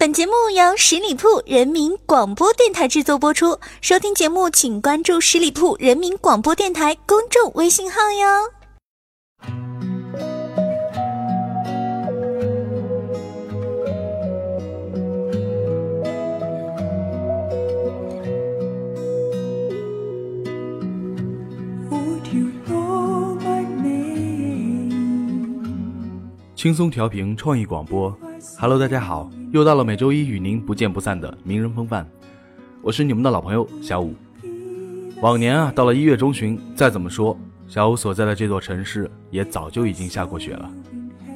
本节目由十里铺人民广播电台制作播出。收听节目，请关注十里铺人民广播电台公众微信号哟。轻松调频创意广播，Hello，大家好，又到了每周一与您不见不散的名人风范，我是你们的老朋友小五。往年啊，到了一月中旬，再怎么说，小五所在的这座城市也早就已经下过雪了。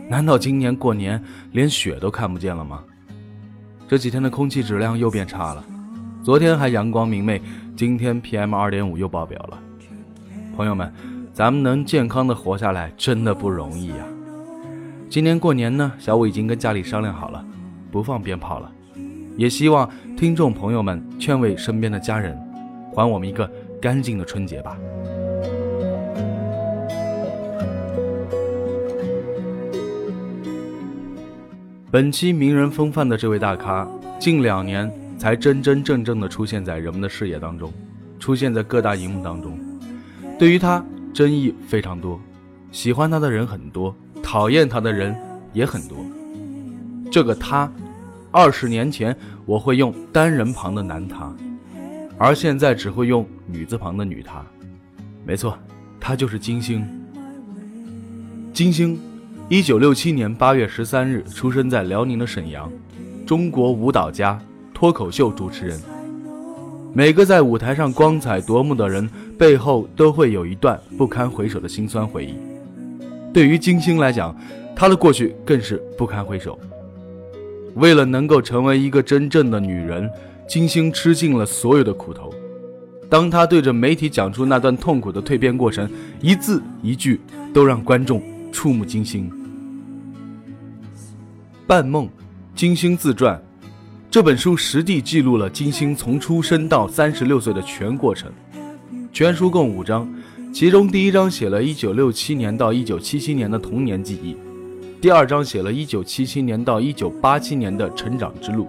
难道今年过年连雪都看不见了吗？这几天的空气质量又变差了，昨天还阳光明媚，今天 PM 二点五又爆表了。朋友们，咱们能健康的活下来，真的不容易呀。今年过年呢，小五已经跟家里商量好了，不放鞭炮了。也希望听众朋友们劝慰身边的家人，还我们一个干净的春节吧。本期名人风范的这位大咖，近两年才真真正正的出现在人们的视野当中，出现在各大荧幕当中。对于他，争议非常多，喜欢他的人很多。讨厌他的人也很多。这个他，二十年前我会用单人旁的男他，而现在只会用女字旁的女他。没错，他就是金星。金星，一九六七年八月十三日出生在辽宁的沈阳，中国舞蹈家、脱口秀主持人。每个在舞台上光彩夺目的人背后，都会有一段不堪回首的辛酸回忆。对于金星来讲，她的过去更是不堪回首。为了能够成为一个真正的女人，金星吃尽了所有的苦头。当她对着媒体讲出那段痛苦的蜕变过程，一字一句都让观众触目惊心。《半梦》，金星自传，这本书实地记录了金星从出生到三十六岁的全过程。全书共五章。其中第一章写了1967年到1977年的童年记忆，第二章写了1977年到1987年的成长之路，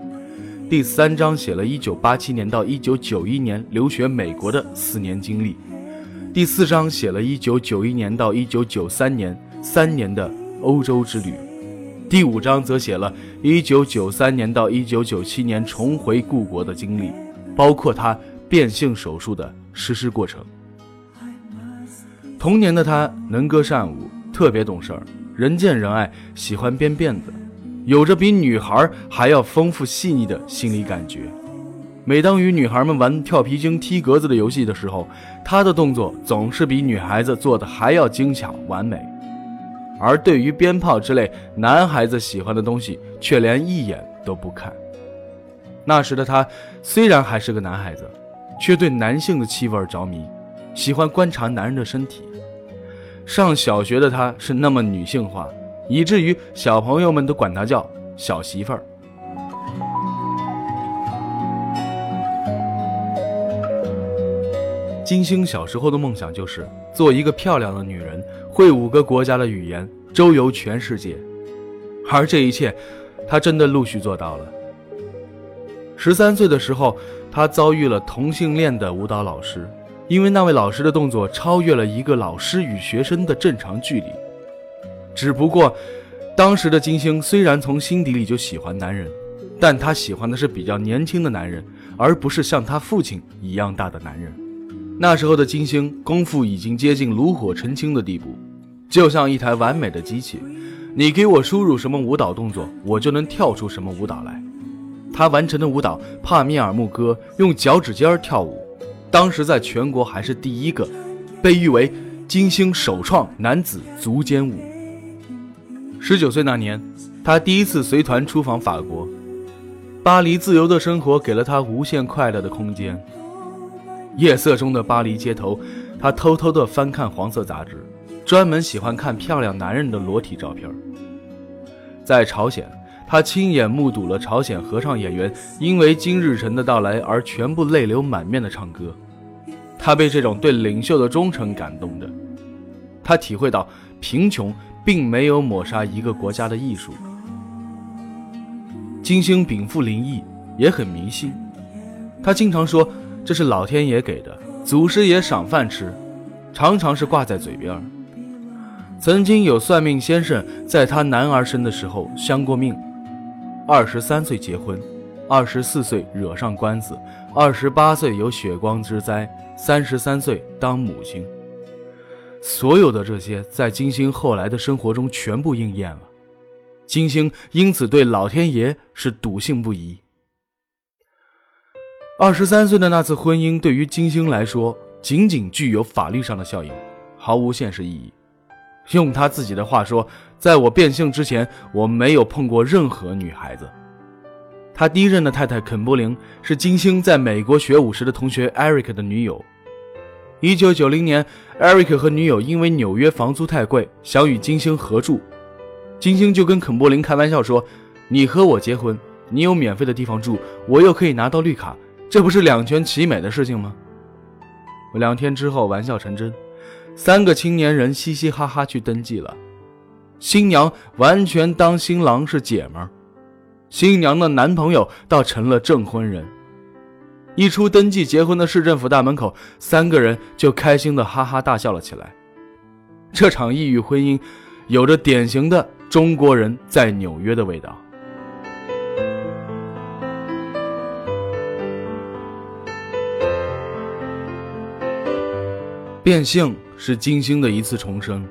第三章写了1987年到1991年留学美国的四年经历，第四章写了1991年到1993年三年的欧洲之旅，第五章则写了1993年到1997年重回故国的经历，包括他变性手术的实施过程。童年的他能歌善舞，特别懂事儿，人见人爱，喜欢编辫子，有着比女孩还要丰富细腻的心理感觉。每当与女孩们玩跳皮筋、踢格子的游戏的时候，他的动作总是比女孩子做的还要精巧完美。而对于鞭炮之类男孩子喜欢的东西，却连一眼都不看。那时的他虽然还是个男孩子，却对男性的气味着迷，喜欢观察男人的身体。上小学的她是那么女性化，以至于小朋友们都管她叫小媳妇儿。金星小时候的梦想就是做一个漂亮的女人，会五个国家的语言，周游全世界。而这一切，她真的陆续做到了。十三岁的时候，她遭遇了同性恋的舞蹈老师。因为那位老师的动作超越了一个老师与学生的正常距离，只不过，当时的金星虽然从心底里就喜欢男人，但她喜欢的是比较年轻的男人，而不是像他父亲一样大的男人。那时候的金星功夫已经接近炉火纯青的地步，就像一台完美的机器，你给我输入什么舞蹈动作，我就能跳出什么舞蹈来。他完成的舞蹈《帕米尔牧歌》，用脚趾尖跳舞。当时在全国还是第一个，被誉为金星首创男子足尖舞。十九岁那年，他第一次随团出访法国，巴黎自由的生活给了他无限快乐的空间。夜色中的巴黎街头，他偷偷地翻看黄色杂志，专门喜欢看漂亮男人的裸体照片。在朝鲜。他亲眼目睹了朝鲜合唱演员因为金日成的到来而全部泪流满面的唱歌，他被这种对领袖的忠诚感动着，他体会到贫穷并没有抹杀一个国家的艺术。金星禀赋灵异，也很迷信。他经常说这是老天爷给的，祖师爷赏饭吃，常常是挂在嘴边。曾经有算命先生在他男儿生的时候相过命，二十三岁结婚，二十四岁惹上官司，二十八岁有血光之灾，三十三岁当母亲。所有的这些在金星后来的生活中全部应验了，金星因此对老天爷是笃信不疑。二十三岁的那次婚姻对于金星来说，仅仅具有法律上的效应，毫无现实意义。用他自己的话说，在我变性之前，我没有碰过任何女孩子。他第一任的太太肯波琳是金星在美国学武时的同学 Eric 的女友。一九九零年，Eric 和女友因为纽约房租太贵，想与金星合住。金星就跟肯波琳开玩笑说：“你和我结婚，你有免费的地方住，我又可以拿到绿卡，这不是两全其美的事情吗？”两天之后，玩笑成真。三个青年人嘻嘻哈哈去登记了，新娘完全当新郎是姐们儿，新娘的男朋友倒成了证婚人。一出登记结婚的市政府大门口，三个人就开心的哈哈大笑了起来。这场异域婚姻，有着典型的中国人在纽约的味道。变性。是金星的一次重生。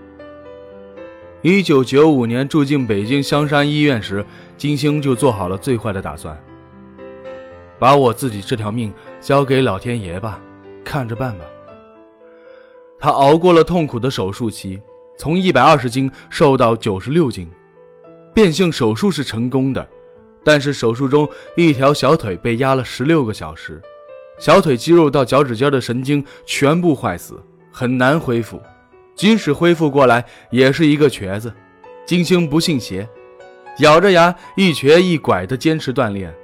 一九九五年住进北京香山医院时，金星就做好了最坏的打算，把我自己这条命交给老天爷吧，看着办吧。他熬过了痛苦的手术期，从一百二十斤瘦到九十六斤。变性手术是成功的，但是手术中一条小腿被压了十六个小时，小腿肌肉到脚趾尖的神经全部坏死。很难恢复，即使恢复过来，也是一个瘸子。金星不信邪，咬着牙一瘸一拐地坚持锻炼。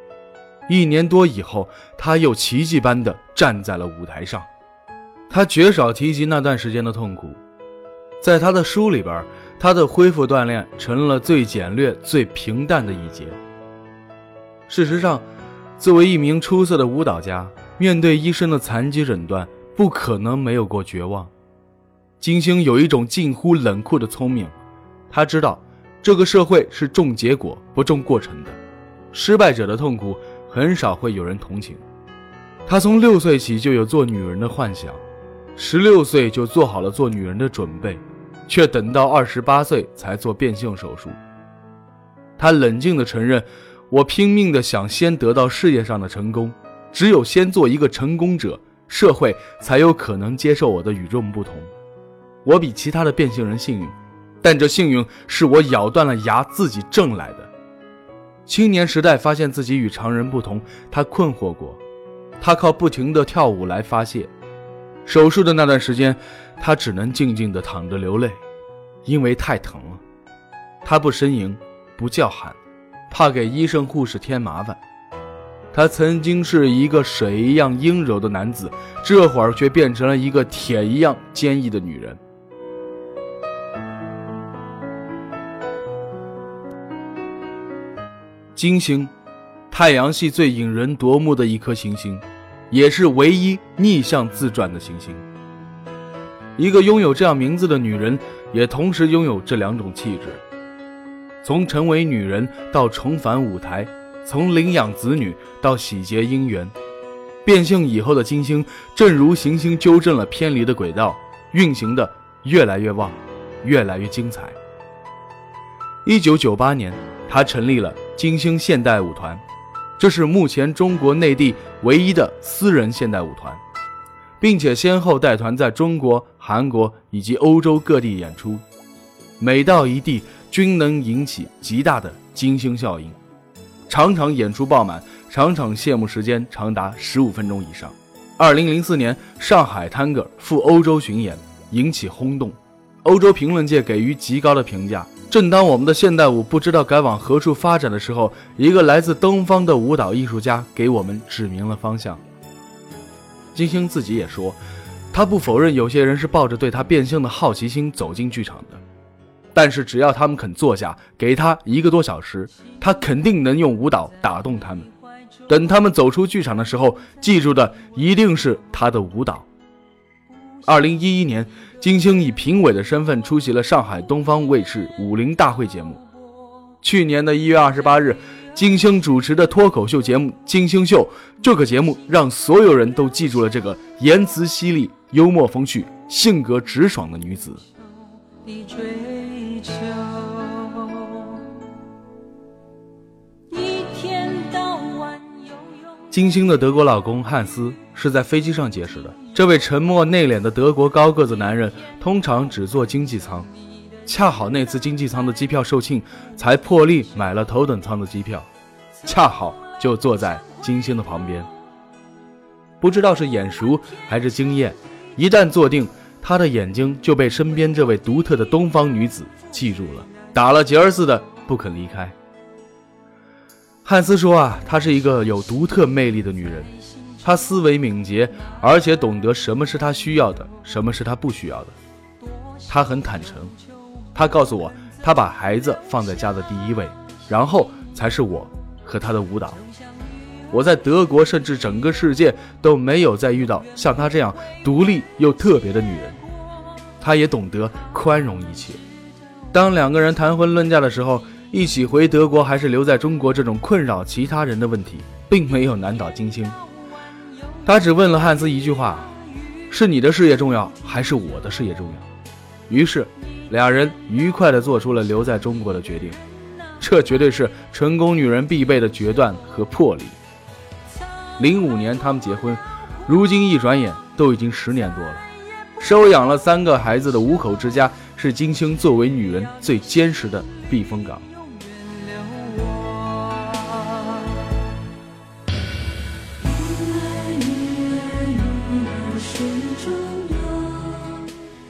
一年多以后，他又奇迹般地站在了舞台上。他绝少提及那段时间的痛苦，在他的书里边，他的恢复锻炼成了最简略、最平淡的一节。事实上，作为一名出色的舞蹈家，面对医生的残疾诊断。不可能没有过绝望。金星有一种近乎冷酷的聪明，他知道这个社会是重结果不重过程的，失败者的痛苦很少会有人同情。他从六岁起就有做女人的幻想，十六岁就做好了做女人的准备，却等到二十八岁才做变性手术。他冷静地承认：“我拼命地想先得到事业上的成功，只有先做一个成功者。”社会才有可能接受我的与众不同。我比其他的变性人幸运，但这幸运是我咬断了牙自己挣来的。青年时代发现自己与常人不同，他困惑过。他靠不停的跳舞来发泄。手术的那段时间，他只能静静的躺着流泪，因为太疼了。他不呻吟，不叫喊，怕给医生护士添麻烦。他曾经是一个水一样阴柔的男子，这会儿却变成了一个铁一样坚毅的女人。金星，太阳系最引人夺目的一颗行星，也是唯一逆向自转的行星。一个拥有这样名字的女人，也同时拥有这两种气质：从成为女人到重返舞台。从领养子女到喜结姻缘，变性以后的金星，正如行星纠正了偏离的轨道，运行的越来越旺，越来越精彩。一九九八年，他成立了金星现代舞团，这是目前中国内地唯一的私人现代舞团，并且先后带团在中国、韩国以及欧洲各地演出，每到一地均能引起极大的金星效应。场场演出爆满，场场谢幕时间长达十五分钟以上。二零零四年上海 Tango 赴欧洲巡演，引起轰动，欧洲评论界给予极高的评价。正当我们的现代舞不知道该往何处发展的时候，一个来自东方的舞蹈艺术家给我们指明了方向。金星自己也说，他不否认有些人是抱着对他变性的好奇心走进剧场的，但是只要他们肯坐下，给他一个多小时，他肯定能用舞蹈打动他们。等他们走出剧场的时候，记住的一定是他的舞蹈。二零一一年，金星以评委的身份出席了上海东方卫视武林大会节目。去年的一月二十八日，金星主持的脱口秀节目《金星秀》，这个节目让所有人都记住了这个言辞犀利、幽默风趣、性格直爽的女子。追求金星的德国老公汉斯是在飞机上结识的。这位沉默内敛的德国高个子男人通常只坐经济舱，恰好那次经济舱的机票售罄，才破例买了头等舱的机票，恰好就坐在金星的旁边。不知道是眼熟还是经验，一旦坐定。他的眼睛就被身边这位独特的东方女子记住了，打了结儿似的不肯离开。汉斯说：“啊，她是一个有独特魅力的女人，她思维敏捷，而且懂得什么是她需要的，什么是她不需要的。她很坦诚，她告诉我，她把孩子放在家的第一位，然后才是我和她的舞蹈。”我在德国，甚至整个世界都没有再遇到像她这样独立又特别的女人。她也懂得宽容一切。当两个人谈婚论嫁的时候，一起回德国还是留在中国这种困扰其他人的问题，并没有难倒金星。他只问了汉斯一句话：“是你的事业重要，还是我的事业重要？”于是，俩人愉快地做出了留在中国的决定。这绝对是成功女人必备的决断和魄力。零五年他们结婚，如今一转眼都已经十年多了。收养了三个孩子的五口之家，是金星作为女人最坚实的避风港。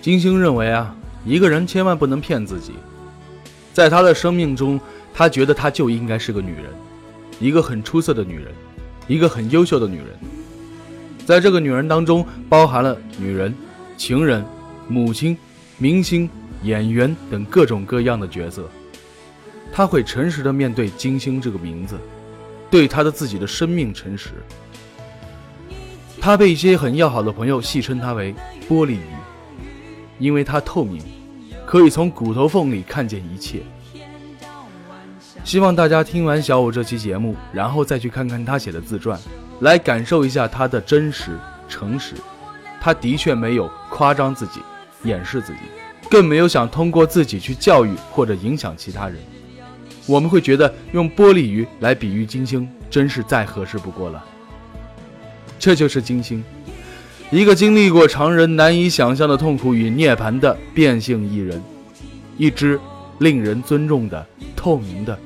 金星认为啊，一个人千万不能骗自己。在他的生命中，他觉得他就应该是个女人，一个很出色的女人。一个很优秀的女人，在这个女人当中包含了女人、情人、母亲、明星、演员等各种各样的角色。她会诚实的面对金星这个名字，对她的自己的生命诚实。她被一些很要好的朋友戏称她为“玻璃鱼”，因为它透明，可以从骨头缝里看见一切。希望大家听完小五这期节目，然后再去看看他写的自传，来感受一下他的真实、诚实。他的确没有夸张自己、掩饰自己，更没有想通过自己去教育或者影响其他人。我们会觉得用玻璃鱼来比喻金星，真是再合适不过了。这就是金星，一个经历过常人难以想象的痛苦与涅槃的变性艺人，一只令人尊重的透明的。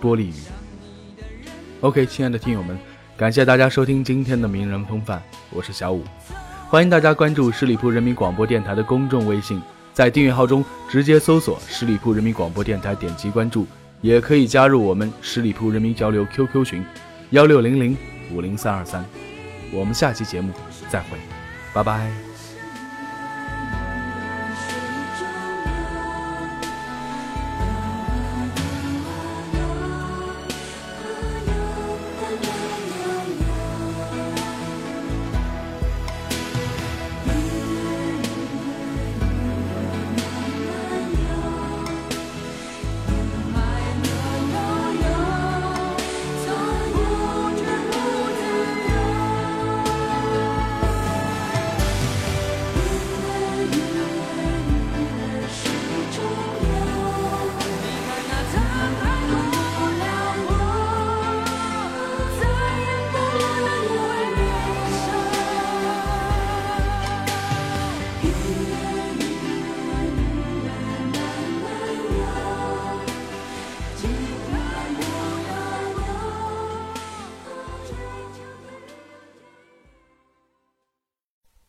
玻璃鱼。OK，亲爱的听友们，感谢大家收听今天的名人风范，我是小五，欢迎大家关注十里铺人民广播电台的公众微信，在订阅号中直接搜索“十里铺人民广播电台”，点击关注，也可以加入我们十里铺人民交流 QQ 群，幺六零零五零三二三。我们下期节目再会，拜拜。